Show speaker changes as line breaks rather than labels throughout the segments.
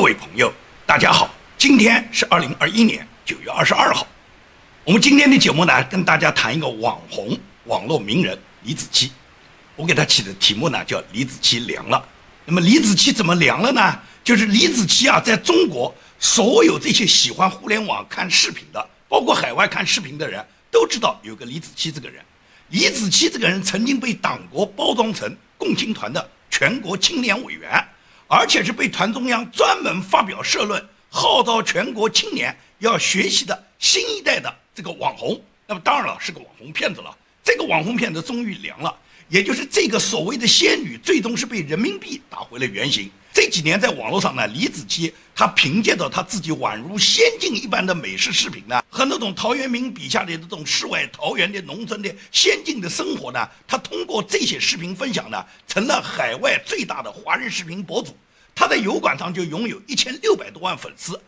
各位朋友，大家好，今天是二零二一年九月二十二号。我们今天的节目呢，跟大家谈一个网红、网络名人李子柒。我给他起的题目呢，叫“李子柒凉了”。那么李子柒怎么凉了呢？就是李子柒啊，在中国所有这些喜欢互联网看视频的，包括海外看视频的人，都知道有个李子柒这个人。李子柒这个人曾经被党国包装成共青团的全国青年委员。而且是被团中央专门发表社论，号召全国青年要学习的新一代的这个网红。那么当然了，是个网红骗子了。这个网红骗子终于凉了，也就是这个所谓的仙女，最终是被人民币打回了原形。几年在网络上呢，李子柒她凭借着她自己宛如仙境一般的美食视频呢，和那种陶渊明笔下的这种世外桃源的农村的仙境的生活呢，她通过这些视频分享呢，成了海外最大的华人视频博主。她在油管上就拥有一千六百多万粉丝，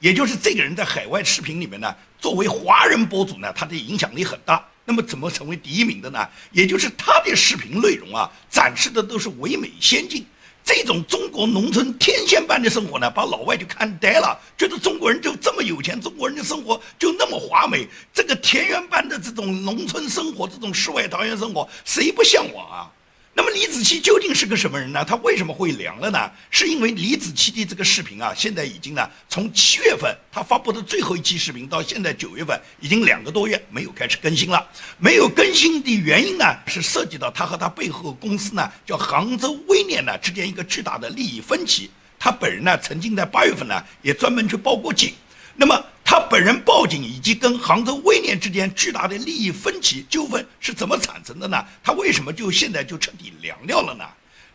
也就是这个人在海外视频里面呢，作为华人博主呢，他的影响力很大。那么怎么成为第一名的呢？也就是他的视频内容啊，展示的都是唯美先进。这种中国农村天仙般的生活呢，把老外就看呆了，觉得中国人就这么有钱，中国人的生活就那么华美，这个田园般的这种农村生活，这种世外桃源生活，谁不向往啊？那么李子柒究竟是个什么人呢？他为什么会凉了呢？是因为李子柒的这个视频啊，现在已经呢，从七月份他发布的最后一期视频到现在九月份，已经两个多月没有开始更新了。没有更新的原因呢，是涉及到他和他背后公司呢，叫杭州微念呢之间一个巨大的利益分歧。他本人呢，曾经在八月份呢，也专门去报过警。那么他本人报警以及跟杭州威廉之间巨大的利益分歧纠纷是怎么产生的呢？他为什么就现在就彻底凉掉了呢？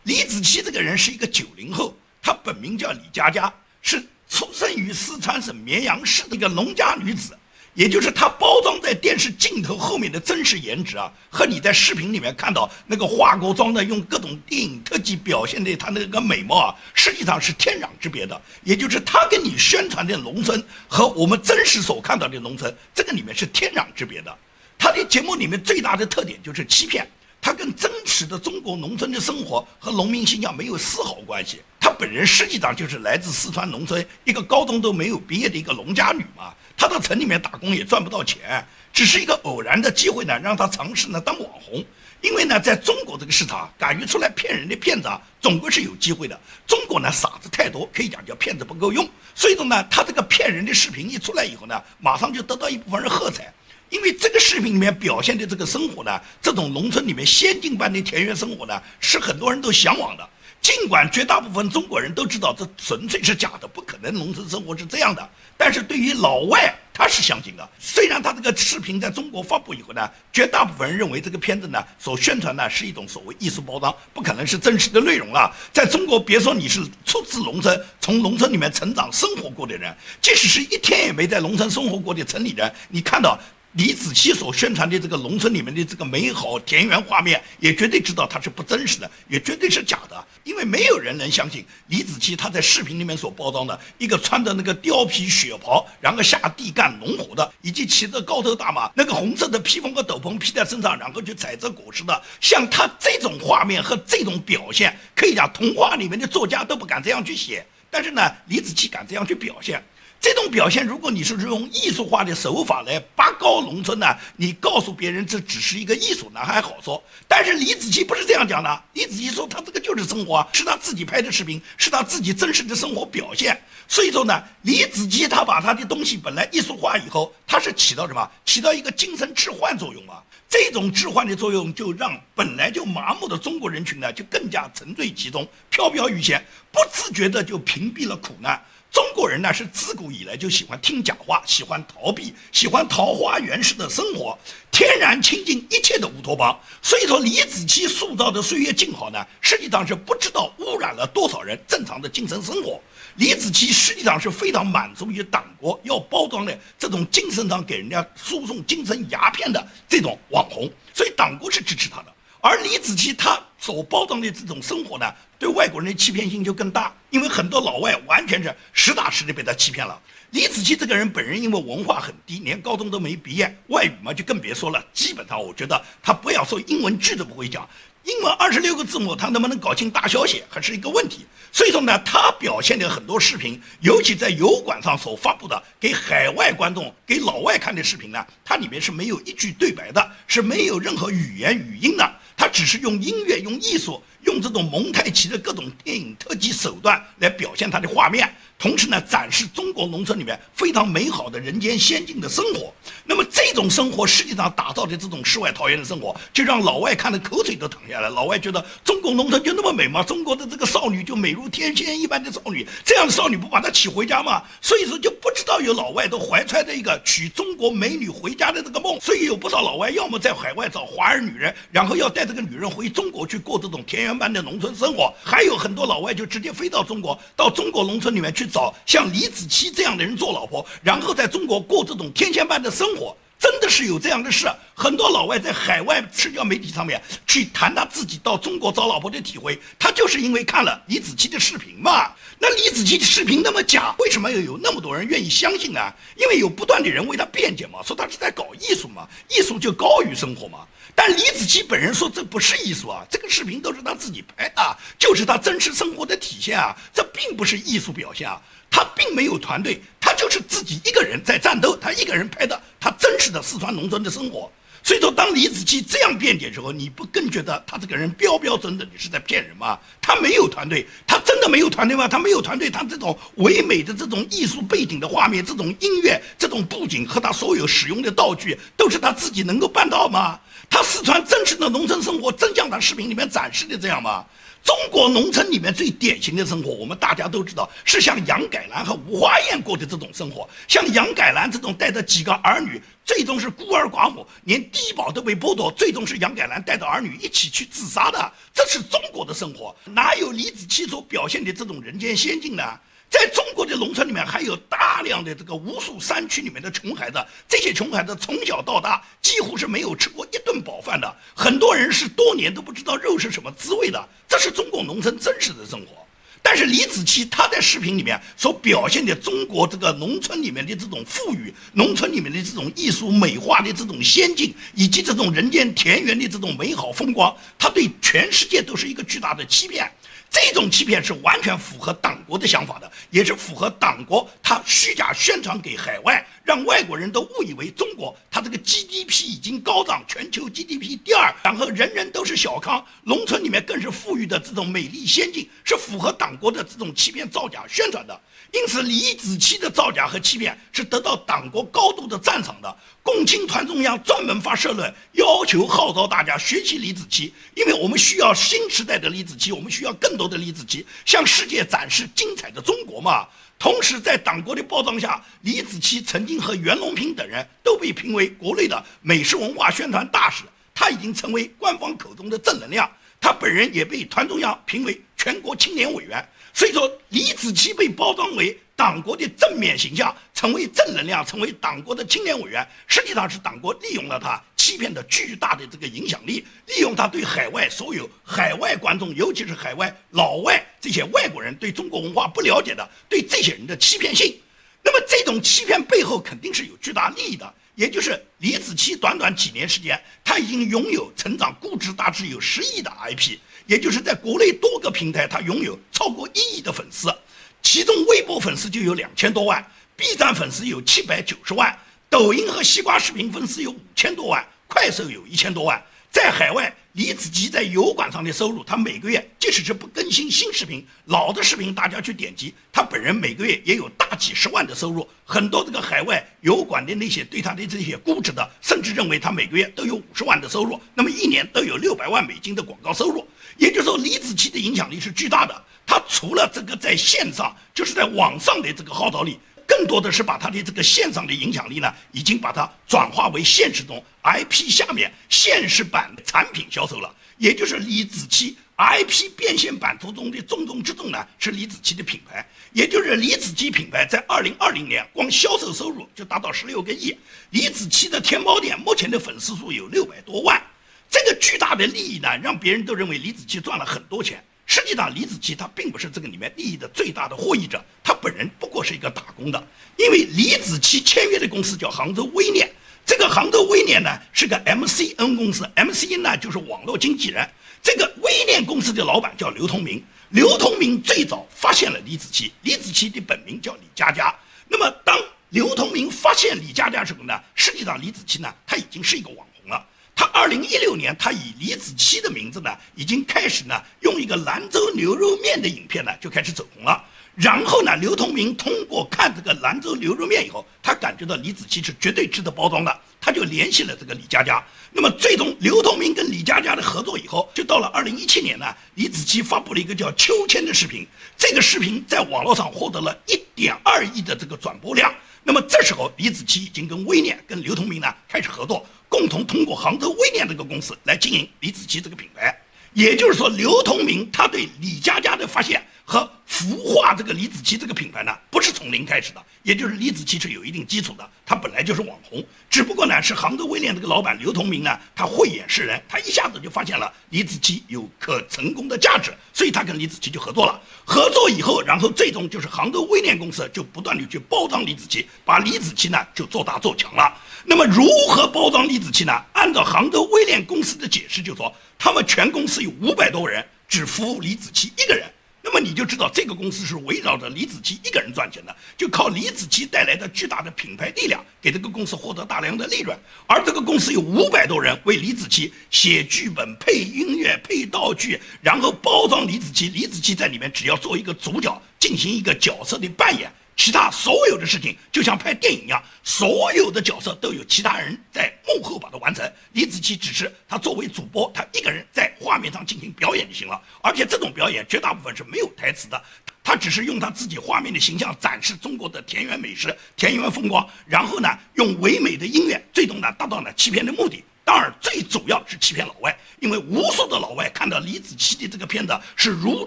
李子柒这个人是一个九零后，她本名叫李佳佳，是出生于四川省绵阳市的一个农家女子。也就是他包装在电视镜头后面的真实颜值啊，和你在视频里面看到那个化过妆的、用各种电影特技表现的她那个美貌啊，实际上是天壤之别的。也就是她跟你宣传的农村和我们真实所看到的农村，这个里面是天壤之别的。她的节目里面最大的特点就是欺骗，她跟真实的中国农村的生活和农民形象没有丝毫关系。她本人实际上就是来自四川农村一个高中都没有毕业的一个农家女嘛。他到城里面打工也赚不到钱，只是一个偶然的机会呢，让他尝试呢当网红。因为呢，在中国这个市场，敢于出来骗人的骗子啊，总归是有机会的。中国呢，傻子太多，可以讲叫骗子不够用。所以说呢，他这个骗人的视频一出来以后呢，马上就得到一部分人喝彩。因为这个视频里面表现的这个生活呢，这种农村里面仙境般的田园生活呢，是很多人都向往的。尽管绝大部分中国人都知道这纯粹是假的，不可能农村生活是这样的，但是对于老外他是相信的。虽然他这个视频在中国发布以后呢，绝大部分人认为这个片子呢所宣传的是一种所谓艺术包装，不可能是真实的内容了。在中国，别说你是出自农村、从农村里面成长生活过的人，即使是一天也没在农村生活过的城里人，你看到。李子柒所宣传的这个农村里面的这个美好田园画面，也绝对知道它是不真实的，也绝对是假的，因为没有人能相信李子柒她在视频里面所包装的一个穿着那个貂皮雪袍，然后下地干农活的，以及骑着高头大马，那个红色的披风和斗篷披在身上，然后去采摘果实的，像他这种画面和这种表现，可以讲童话里面的作家都不敢这样去写，但是呢，李子柒敢这样去表现。这种表现，如果你是用艺术化的手法来拔高农村呢，你告诉别人这只是一个艺术，那还好说。但是李子柒不是这样讲的，李子柒说他这个就是生活，是他自己拍的视频，是他自己真实的生活表现。所以说呢，李子柒他把他的东西本来艺术化以后，他是起到什么？起到一个精神置换作用啊。这种置换的作用，就让本来就麻木的中国人群呢，就更加沉醉其中，飘飘欲仙，不自觉的就屏蔽了苦难。中国人呢是自古以来就喜欢听假话，喜欢逃避，喜欢桃花源式的生活，天然亲近一切的乌托邦。所以说，李子柒塑造的岁月静好呢，实际上是不知道污染了多少人正常的精神生活。李子柒实际上是非常满足于党国要包装的这种精神上给人家输送精神鸦片的这种网红，所以党国是支持他的。而李子柒他所包装的这种生活呢，对外国人的欺骗性就更大，因为很多老外完全是实打实的被他欺骗了。李子柒这个人本人因为文化很低，连高中都没毕业，外语嘛就更别说了。基本上我觉得他不要说英文句都不会讲，英文二十六个字母他能不能搞清大小写还是一个问题。所以说呢，他表现的很多视频，尤其在油管上所发布的给海外观众、给老外看的视频呢，它里面是没有一句对白的，是没有任何语言语音的，他只是用音乐、用艺术、用这种蒙太奇的各种电影特技手段来表现它的画面。同时呢，展示中国农村里面非常美好的人间仙境的生活。那么这种生活实际上打造的这种世外桃源的生活，就让老外看的口水都淌下来。老外觉得中国农村就那么美吗？中国的这个少女就美如天仙一般的少女，这样的少女不把她娶回家吗？所以说就不知道有老外都怀揣着一个娶中国美女回家的这个梦。所以有不少老外要么在海外找华人女人，然后要带这个女人回中国去过这种田园般的农村生活。还有很多老外就直接飞到中国，到中国农村里面去。找像李子柒这样的人做老婆，然后在中国过这种天仙般的生活，真的是有这样的事。很多老外在海外社交媒体上面去谈他自己到中国找老婆的体会，他就是因为看了李子柒的视频嘛。那李子柒的视频那么假，为什么又有那么多人愿意相信呢？因为有不断的人为他辩解嘛，说他是在搞艺术嘛，艺术就高于生活嘛。但李子柒本人说这不是艺术啊，这个视频都是他自己拍的，就是他真实生活的体现啊，这并不是艺术表现啊，他并没有团队，他就是自己一个人在战斗，他一个人拍的他真实的四川农村的生活。所以说，当李子柒这样辩解的时候，你不更觉得他这个人标标准准的是在骗人吗？他没有团队，他真的没有团队吗？他没有团队，他这种唯美的这种艺术背景的画面，这种音乐，这种布景和他所有使用的道具，都是他自己能够办到吗？他四川真实的农村生活，真像他视频里面展示的这样吗？中国农村里面最典型的生活，我们大家都知道，是像杨改兰和吴花艳过的这种生活。像杨改兰这种带着几个儿女，最终是孤儿寡母，连低保都被剥夺，最终是杨改兰带着儿女一起去自杀的。这是中国的生活，哪有李子柒所表现的这种人间仙境呢？在中国的农村里面，还有大量的这个无数山区里面的穷孩子，这些穷孩子从小到大几乎是没有吃过一顿饱饭的，很多人是多年都不知道肉是什么滋味的。这是中国农村真实的生活。但是李子柒他在视频里面所表现的中国这个农村里面的这种富裕，农村里面的这种艺术美化的这种先进，以及这种人间田园的这种美好风光，他对全世界都是一个巨大的欺骗。这种欺骗是完全符合党国的想法的，也是符合党国他虚假宣传给海外，让外国人都误以为中国他这个 GDP 已经高涨，全球 GDP 第二，然后人人都是小康，农村里面更是富裕的这种美丽仙境，是符合党国的这种欺骗造假宣传的。因此，李子柒的造假和欺骗是得到党国高度的赞赏的。共青团中央专门发社论，要求号召大家学习李子柒，因为我们需要新时代的李子柒，我们需要更多的李子柒，向世界展示精彩的中国嘛。同时，在党国的包装下，李子柒曾经和袁隆平等人都被评为国内的美食文化宣传大使，他已经成为官方口中的正能量。他本人也被团中央评为全国青年委员。所以说，李子柒被包装为党国的正面形象，成为正能量，成为党国的青年委员，实际上是党国利用了他欺骗的巨大的这个影响力，利用他对海外所有海外观众，尤其是海外老外这些外国人对中国文化不了解的，对这些人的欺骗性。那么这种欺骗背后肯定是有巨大利益的，也就是李子柒短短几年时间，他已经拥有成长估值大致有十亿的 IP。也就是在国内多个平台，它拥有超过一亿的粉丝，其中微博粉丝就有两千多万，B 站粉丝有七百九十万，抖音和西瓜视频粉丝有五千多万，快手有一千多万。在海外，李子柒在油管上的收入，他每个月即使是不更新新视频，老的视频大家去点击，他本人每个月也有大几十万的收入。很多这个海外油管的那些对他的这些估值的，甚至认为他每个月都有五十万的收入，那么一年都有六百万美金的广告收入。也就是说，李子柒的影响力是巨大的。他除了这个在线上，就是在网上的这个号召力。更多的是把他的这个线上的影响力呢，已经把它转化为现实中 IP 下面现实版产品销售了。也就是李子柒 IP 变现版图中的重中之重呢，是李子柒的品牌。也就是李子柒品牌在二零二零年光销售收入就达到十六个亿。李子柒的天猫店目前的粉丝数有六百多万，这个巨大的利益呢，让别人都认为李子柒赚了很多钱。实际上，李子柒他并不是这个里面利益的最大的获益者，他本人不过是一个打工的。因为李子柒签约的公司叫杭州微念，这个杭州威廉呢是个 MCN 公司，MCN 呢就是网络经纪人。这个威廉公司的老板叫刘同明，刘同明最早发现了李子柒，李子柒的本名叫李佳佳。那么当刘同明发现李佳佳时候呢，实际上李子柒呢他已经是一个网红了。他二零一六年他以李子柒的名字呢，已经开始呢用一个兰州牛肉面的影片呢就开始走红了。然后呢，刘同明通过看这个兰州牛肉面以后，他感觉到李子柒是绝对值得包装的，他就联系了这个李佳佳。那么最终，刘同明跟李佳佳的合作以后，就到了二零一七年呢，李子柒发布了一个叫《秋千》的视频，这个视频在网络上获得了一点二亿的这个转播量。那么这时候，李子柒已经跟微念、跟刘同明呢开始合作，共同通过杭州微念这个公司来经营李子柒这个品牌。也就是说，刘同明他对李佳佳的发现。和孵化这个李子柒这个品牌呢，不是从零开始的，也就是李子柒是有一定基础的，他本来就是网红，只不过呢是杭州威廉这个老板刘同明呢，他慧眼识人，他一下子就发现了李子柒有可成功的价值，所以他跟李子柒就合作了。合作以后，然后最终就是杭州威廉公司就不断的去包装李子柒，把李子柒呢就做大做强了。那么如何包装李子柒呢？按照杭州威廉公司的解释，就说他们全公司有五百多人，只服务李子柒一个人。那么你就知道这个公司是围绕着李子柒一个人赚钱的，就靠李子柒带来的巨大的品牌力量，给这个公司获得大量的利润。而这个公司有五百多人为李子柒写剧本、配音乐、配道具，然后包装李子柒。李子柒在里面只要做一个主角，进行一个角色的扮演。其他所有的事情就像拍电影一样，所有的角色都有其他人在幕后把它完成。李子柒只是他作为主播，他一个人在画面上进行表演就行了。而且这种表演绝大部分是没有台词的，他只是用他自己画面的形象展示中国的田园美食、田园风光，然后呢用唯美的音乐，最终呢达到了欺骗的目的。当然，最主要是欺骗老外，因为无数的老外看到李子柒的这个片子是如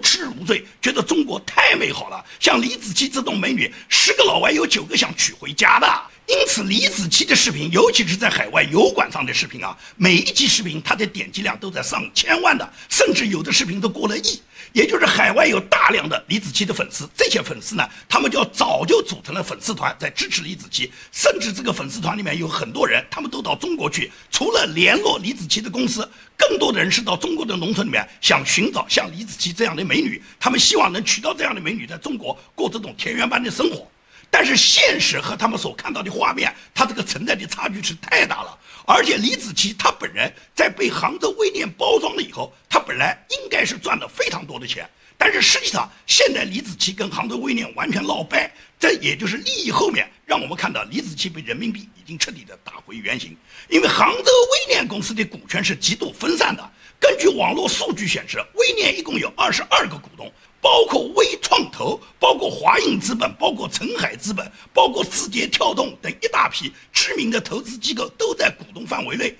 痴如醉，觉得中国太美好了。像李子柒这种美女，十个老外有九个想娶回家的。因此，李子柒的视频，尤其是在海外油管上的视频啊，每一集视频它的点击量都在上千万的，甚至有的视频都过了亿。也就是海外有大量的李子柒的粉丝，这些粉丝呢，他们就早就组成了粉丝团，在支持李子柒。甚至这个粉丝团里面有很多人，他们都到中国去，除了联络李子柒的公司，更多的人是到中国的农村里面，想寻找像李子柒这样的美女，他们希望能娶到这样的美女，在中国过这种田园般的生活。但是现实和他们所看到的画面，他这个存在的差距是太大了。而且李子柒他本人在被杭州微店包装了以后，他本来应该是赚了非常多的钱。但是实际上，现在李子柒跟杭州微店完全闹掰，这也就是利益后面让我们看到李子柒被人民币已经彻底的打回原形。因为杭州微店公司的股权是极度分散的，根据网络数据显示，微店一共有二十二个股东。包括微创投，包括华映资本，包括澄海资本，包括字节跳动等一大批知名的投资机构都在股东范围内。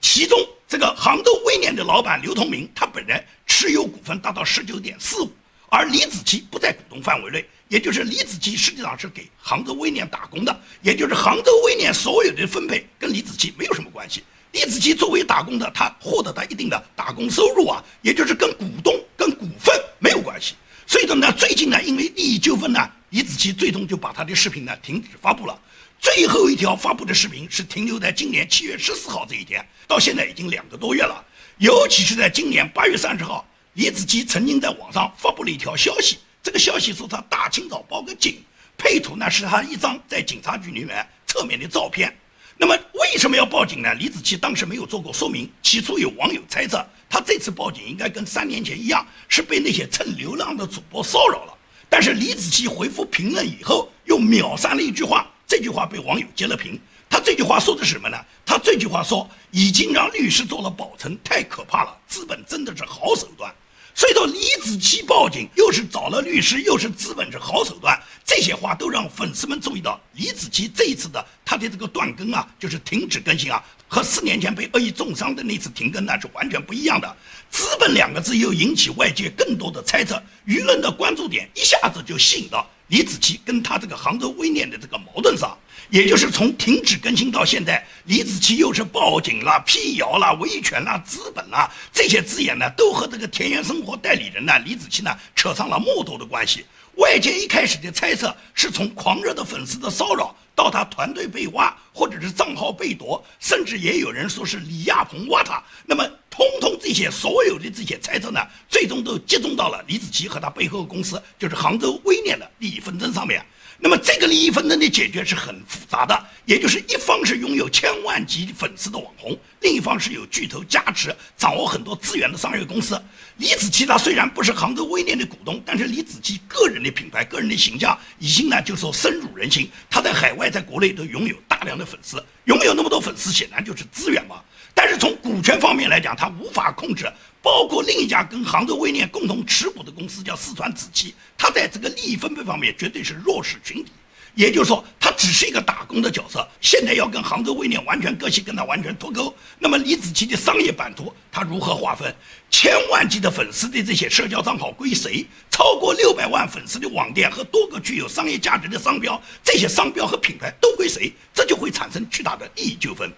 其中，这个杭州微念的老板刘同明，他本人持有股份达到十九点四五，而李子柒不在股东范围内，也就是李子柒实际上是给杭州微念打工的，也就是杭州微念所有的分配跟李子柒没有什么关系。李子柒作为打工的，他获得他一定的打工收入啊，也就是跟股东跟股份没有关系。所以说呢，最近呢，因为利益纠纷呢，李子柒最终就把他的视频呢停止发布了。最后一条发布的视频是停留在今年七月十四号这一天，到现在已经两个多月了。尤其是在今年八月三十号，李子柒曾经在网上发布了一条消息，这个消息说他大清早报个警，配图呢是他一张在警察局里面侧面的照片。那么为什么要报警呢？李子柒当时没有做过说明。起初有网友猜测，他这次报警应该跟三年前一样，是被那些蹭流量的主播骚扰了。但是李子柒回复评论以后，又秒删了一句话，这句话被网友截了屏。他这句话说的是什么呢？他这句话说，已经让律师做了保存，太可怕了。资本真的是好手段。所以说，李子柒报警又是找了律师，又是资本是好手段，这些话都让粉丝们注意到，李子柒这一次的他的这个断更啊，就是停止更新啊，和四年前被恶意重伤的那次停更那是完全不一样的。资本两个字又引起外界更多的猜测，舆论的关注点一下子就吸引到李子柒跟他这个杭州微念的这个矛盾上。也就是从停止更新到现在，李子柒又是报警啦、辟谣啦、维权啦、资本啦，这些字眼呢，都和这个田园生活代理人呢李子柒呢扯上了木头的关系。外界一开始的猜测是从狂热的粉丝的骚扰，到他团队被挖，或者是账号被夺，甚至也有人说是李亚鹏挖他。那么，通通这些所有的这些猜测呢，最终都集中到了李子柒和他背后公司，就是杭州微念的利益纷争上面。那么这个利益纷争的解决是很复杂的，也就是一方是拥有千万级粉丝的网红，另一方是有巨头加持、掌握很多资源的商业公司。李子柒他虽然不是杭州微链的股东，但是李子柒个人的品牌、个人的形象已经呢就说深入人心。他在海外、在国内都拥有大量的粉丝，拥有那么多粉丝显然就是资源嘛。但是从股权方面来讲，他无法控制。包括另一家跟杭州微念共同持股的公司叫四川紫气，它在这个利益分配方面绝对是弱势群体，也就是说，它只是一个打工的角色。现在要跟杭州微念完全割席，跟它完全脱钩，那么李子柒的商业版图它如何划分？千万级的粉丝的这些社交账号归谁？超过六百万粉丝的网店和多个具有商业价值的商标，这些商标和品牌都归谁？这就会产生巨大的利益纠纷。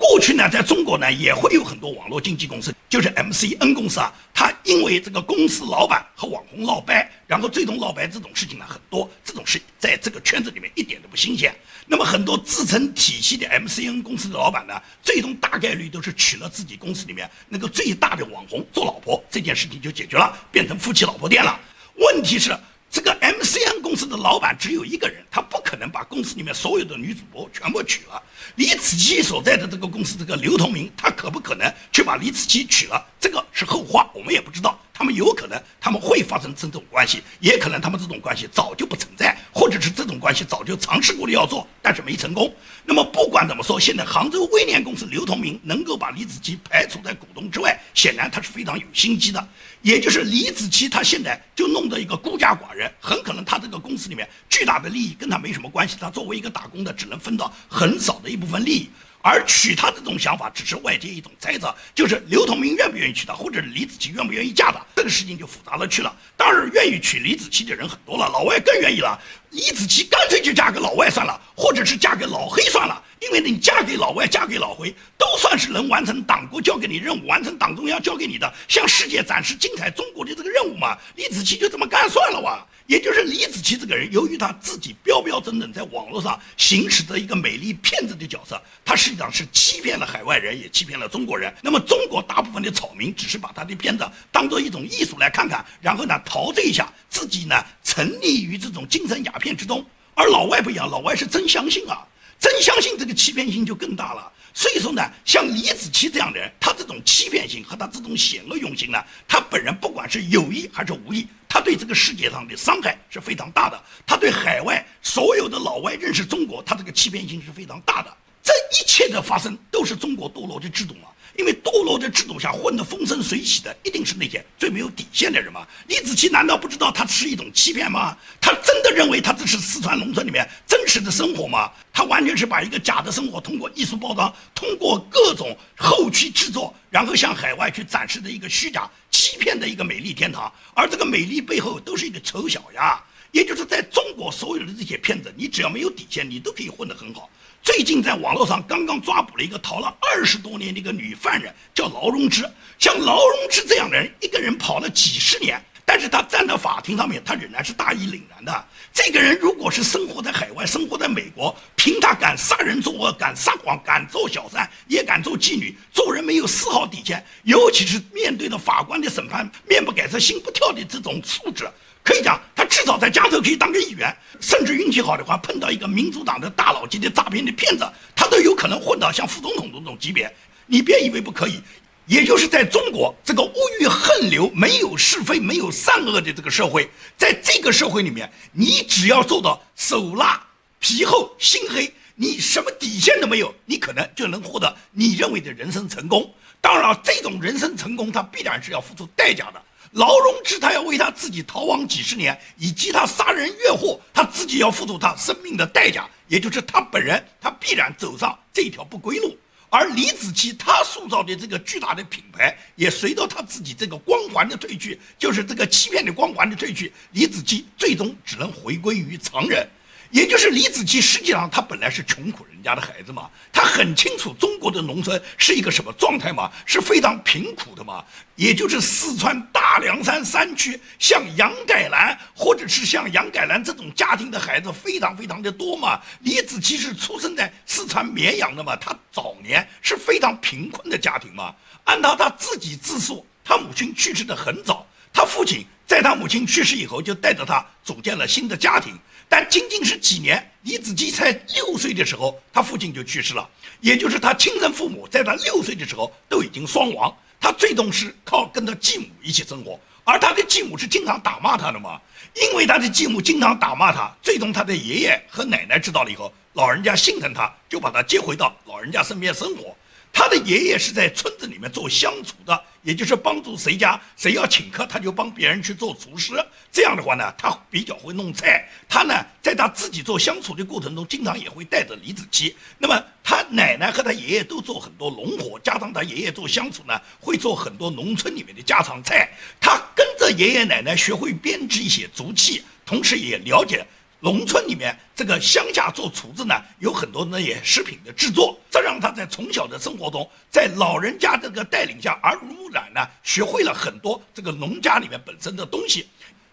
过去呢，在中国呢，也会有很多网络经纪公司，就是 MCN 公司啊。他因为这个公司老板和网红闹掰，然后最终闹掰这种事情呢很多，这种事在这个圈子里面一点都不新鲜。那么很多自成体系的 MCN 公司的老板呢，最终大概率都是娶了自己公司里面那个最大的网红做老婆，这件事情就解决了，变成夫妻老婆店了。问题是。这个 MCN 公司的老板只有一个人，他不可能把公司里面所有的女主播全部娶了。李子柒所在的这个公司，这个刘同明，他可不可能去把李子柒娶了？这个是后话，我们也不知道。他们有可能他们会发生这种关系，也可能他们这种关系早就不存在，或者是这种关系早就尝试过了要做，但是没成功。那么不管怎么说，现在杭州威廉公司刘同明能够把李子柒排除在股东之外，显然他是非常有心机的。也就是李子柒他现在就弄得一个孤家寡人，很可能他这个公司里面巨大的利益跟他没什么关系，他作为一个打工的只能分到很少的一部分利益。而娶她这种想法只是外界一种猜测，就是刘同明愿不愿意娶她，或者李子柒愿不愿意嫁她，这个事情就复杂了去了。当然，愿意娶李子柒的人很多了，老外更愿意了。李子柒干脆就嫁给老外算了，或者是嫁给老黑算了，因为你嫁给老外、嫁给老回，都算是能完成党国交给你任务，完成党中央交给你的向世界展示精彩中国的这个任务嘛。李子柒就这么干算了哇。也就是李子柒这个人，由于他自己标标准准在网络上行使着一个美丽骗子的角色，他实际上是欺骗了海外人，也欺骗了中国人。那么中国大部分的草民只是把他的片子当做一种艺术来看看，然后呢陶醉一下，自己呢沉溺于这种精神鸦片之中。而老外不一样，老外是真相信啊，真相信这个欺骗性就更大了。所以说呢，像李子柒这样的人，他这种欺骗性和他这种险恶用心呢，他本人不管是有意还是无意，他对这个世界上的伤害是非常大的。他对海外所有的老外认识中国，他这个欺骗性是非常大的。这一切的发生都是中国堕落的制度嘛？因为堕落的制度下混得风生水起的，一定是那些最没有底线的人嘛。李子柒难道不知道他是一种欺骗吗？他真的认为他这是四川农村里面真实的生活吗？他完全是把一个假的生活通过艺术包装，通过各种后期制作，然后向海外去展示的一个虚假、欺骗的一个美丽天堂。而这个美丽背后都是一个丑小鸭。也就是在中国所有的这些骗子，你只要没有底线，你都可以混得很好。最近在网络上刚刚抓捕了一个逃了二十多年的一个女犯人，叫劳荣枝。像劳荣枝这样的人，一个人跑了几十年，但是他站在法庭上面，他仍然是大义凛然的。这个人如果是生活在海外，生活在美国，凭他敢杀人作恶，敢撒谎，敢做小三，也敢做妓女，做人没有丝毫底线，尤其是面对着法官的审判，面不改色心不跳的这种素质。可以讲，他至少在加州可以当个议员，甚至运气好的话，碰到一个民主党的大佬级的诈骗的骗子，他都有可能混到像副总统这种级别。你别以为不可以，也就是在中国这个物欲横流、没有是非、没有善恶的这个社会，在这个社会里面，你只要做到手辣、皮厚、心黑，你什么底线都没有，你可能就能获得你认为的人生成功。当然，这种人生成功，他必然是要付出代价的。劳荣枝他要为他自己逃亡几十年，以及他杀人越货，他自己要付出他生命的代价，也就是他本人，他必然走上这条不归路。而李子柒他塑造的这个巨大的品牌，也随着他自己这个光环的褪去，就是这个欺骗的光环的褪去，李子柒最终只能回归于常人。也就是李子柒，实际上他本来是穷苦人家的孩子嘛，他很清楚中国的农村是一个什么状态嘛，是非常贫苦的嘛。也就是四川大凉山山区，像杨改兰或者是像杨改兰这种家庭的孩子非常非常的多嘛。李子柒是出生在四川绵阳的嘛，他早年是非常贫困的家庭嘛。按照他自己自述，他母亲去世的很早，他父亲在他母亲去世以后就带着他组建了新的家庭。但仅仅是几年，李子柒才六岁的时候，他父亲就去世了，也就是他亲生父母在他六岁的时候都已经双亡，他最终是靠跟他继母一起生活，而他的继母是经常打骂他的嘛，因为他的继母经常打骂他，最终他的爷爷和奶奶知道了以后，老人家心疼他，就把他接回到老人家身边生活。他的爷爷是在村子里面做乡厨的，也就是帮助谁家谁要请客，他就帮别人去做厨师。这样的话呢，他比较会弄菜。他呢，在他自己做乡厨的过程中，经常也会带着李子柒。那么他奶奶和他爷爷都做很多农活，加上他爷爷做乡厨呢，会做很多农村里面的家常菜。他跟着爷爷奶奶学会编织一些竹器，同时也了解。农村里面，这个乡下做厨子呢，有很多那些食品的制作，这让他在从小的生活中，在老人家这个带领下，耳濡目染呢，学会了很多这个农家里面本身的东西，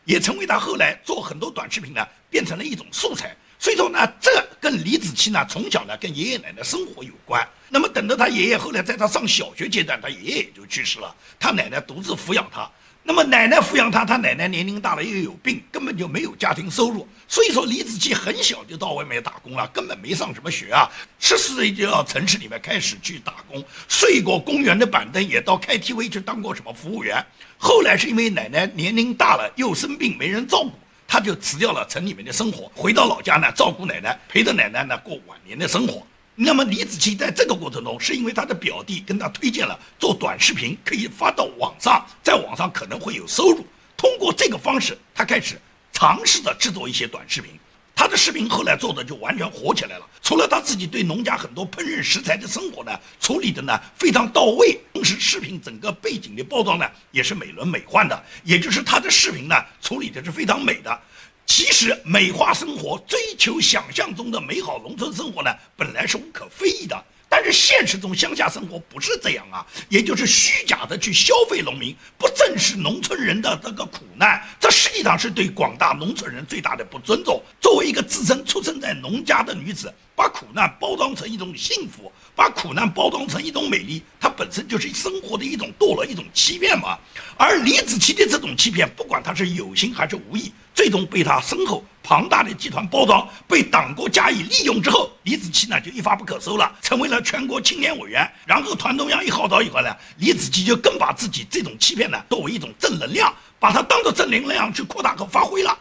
也成为他后来做很多短视频呢，变成了一种素材。所以说呢，这跟李子柒呢从小呢跟爷爷奶奶生活有关。那么等到他爷爷后来在他上小学阶段，他爷爷也就去世了，他奶奶独自抚养他。那么奶奶抚养他，他奶奶年龄大了又有病，根本就没有家庭收入。所以说李子柒很小就到外面打工了，根本没上什么学啊。十四岁就到城市里面开始去打工，睡过公园的板凳，也到 KTV 去当过什么服务员。后来是因为奶奶年龄大了又生病没人照顾，他就辞掉了城里面的生活，回到老家呢照顾奶奶，陪着奶奶呢过晚年的生活。那么李子柒在这个过程中，是因为他的表弟跟他推荐了做短视频，可以发到网上，在网上可能会有收入。通过这个方式，他开始尝试着制作一些短视频。他的视频后来做的就完全火起来了。除了他自己对农家很多烹饪食材的生活呢处理的呢非常到位，同时视频整个背景的包装呢也是美轮美奂的，也就是他的视频呢处理的是非常美的。其实美化生活、追求想象中的美好农村生活呢，本来是无可非议的。但是现实中乡下生活不是这样啊，也就是虚假的去消费农民，不正视农村人的这个苦难，这实际上是对广大农村人最大的不尊重。作为一个自身出生在农家的女子，把苦难包装成一种幸福，把苦难包装成一种美丽，它本身就是生活的一种堕落、一种欺骗嘛。而李子柒的这种欺骗，不管他是有心还是无意。最终被他身后庞大的集团包装，被党国加以利用之后，李子柒呢就一发不可收了，成为了全国青年委员。然后团中央一号召以后呢，李子柒就更把自己这种欺骗呢作为一种正能量，把它当做正能量去扩大和发挥了。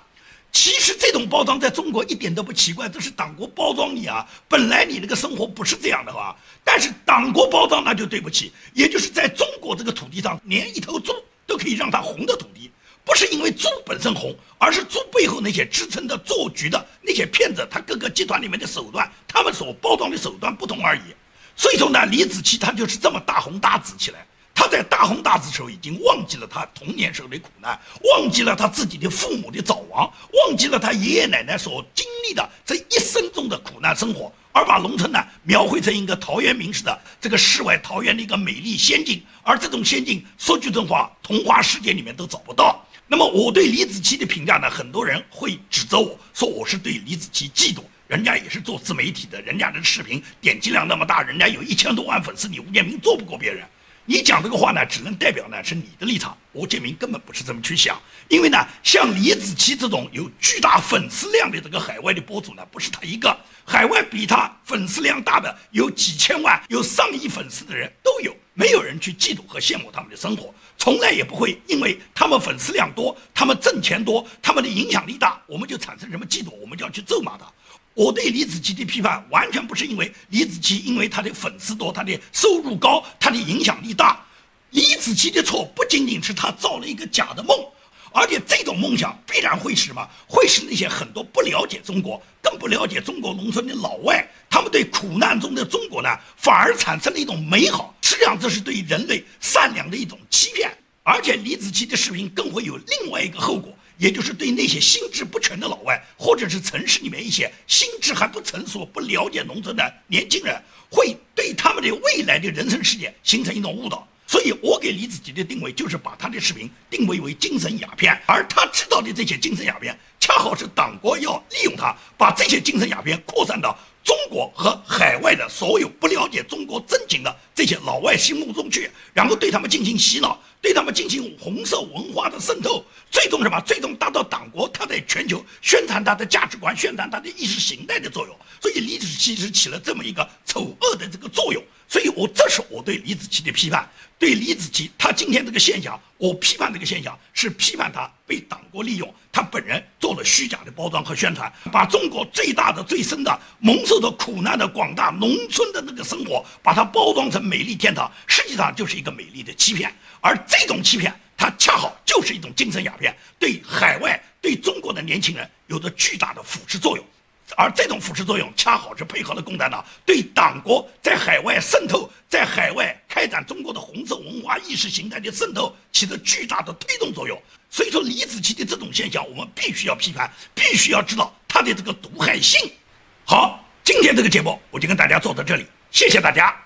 其实这种包装在中国一点都不奇怪，这是党国包装你啊，本来你那个生活不是这样的吧？但是党国包装那就对不起，也就是在中国这个土地上，连一头猪都可以让它红的土地。不是因为猪本身红，而是猪背后那些支撑的做局的那些骗子，他各个集团里面的手段，他们所包装的手段不同而已。所以说呢，李子柒他就是这么大红大紫起来。他在大红大紫时候已经忘记了他童年时候的苦难，忘记了他自己的父母的早亡，忘记了他爷爷奶奶所经历的这一生中的苦难生活，而把农村呢描绘成一个陶渊明式的这个世外桃源的一个美丽仙境。而这种仙境，说句真话，童话世界里面都找不到。那么我对李子柒的评价呢？很多人会指责我说我是对李子柒嫉妒，人家也是做自媒体的，人家的视频点击量那么大，人家有一千多万粉丝，你吴建民做不过别人。你讲这个话呢，只能代表呢是你的立场。吴建民根本不是这么去想，因为呢，像李子柒这种有巨大粉丝量的这个海外的博主呢，不是他一个，海外比他粉丝量大的有几千万、有上亿粉丝的人都有，没有人去嫉妒和羡慕他们的生活。从来也不会因为他们粉丝量多，他们挣钱多，他们的影响力大，我们就产生什么嫉妒，我们就要去咒骂他。我对李子柒的批判完全不是因为李子柒，因为他的粉丝多，他的收入高，他的影响力大。李子柒的错不仅仅是他造了一个假的梦，而且这种梦想必然会使什么？会使那些很多不了解中国、更不了解中国农村的老外，他们对苦难中的中国呢，反而产生了一种美好。实际上，这是对人类善良的一种欺骗。而且，李子柒的视频更会有另外一个后果，也就是对那些心智不全的老外，或者是城市里面一些心智还不成熟、不了解农村的年轻人，会对他们的未来的人生世界形成一种误导。所以我给李子柒的定位就是把他的视频定位为精神鸦片，而他知道的这些精神鸦片，恰好是党国要利用他，把这些精神鸦片扩散到中国和海外的所有不了解中国真情的这些老外心目中去，然后对他们进行洗脑，对他们进行红色文化的渗透，最终什么？最终达到党国他在全球宣传他的价值观、宣传他的意识形态的作用。所以李子柒是起了这么一个丑恶的这个作用。所以我这是我对李子柒的批判。对李子柒，他今天这个现象，我批判这个现象，是批判他被党国利用，他本人做了虚假的包装和宣传，把中国最大的、最深的、蒙受的苦难的广大农村的那个生活，把它包装成美丽天堂，实际上就是一个美丽的欺骗。而这种欺骗，它恰好就是一种精神鸦片，对海外、对中国的年轻人有着巨大的腐蚀作用。而这种腐蚀作用，恰好是配合了共产党对党国在海外渗透，在海外开展中国的红色文化意识形态的渗透，起着巨大的推动作用。所以说，李子柒的这种现象，我们必须要批判，必须要知道它的这个毒害性。好，今天这个节目我就跟大家做到这里，谢谢大家。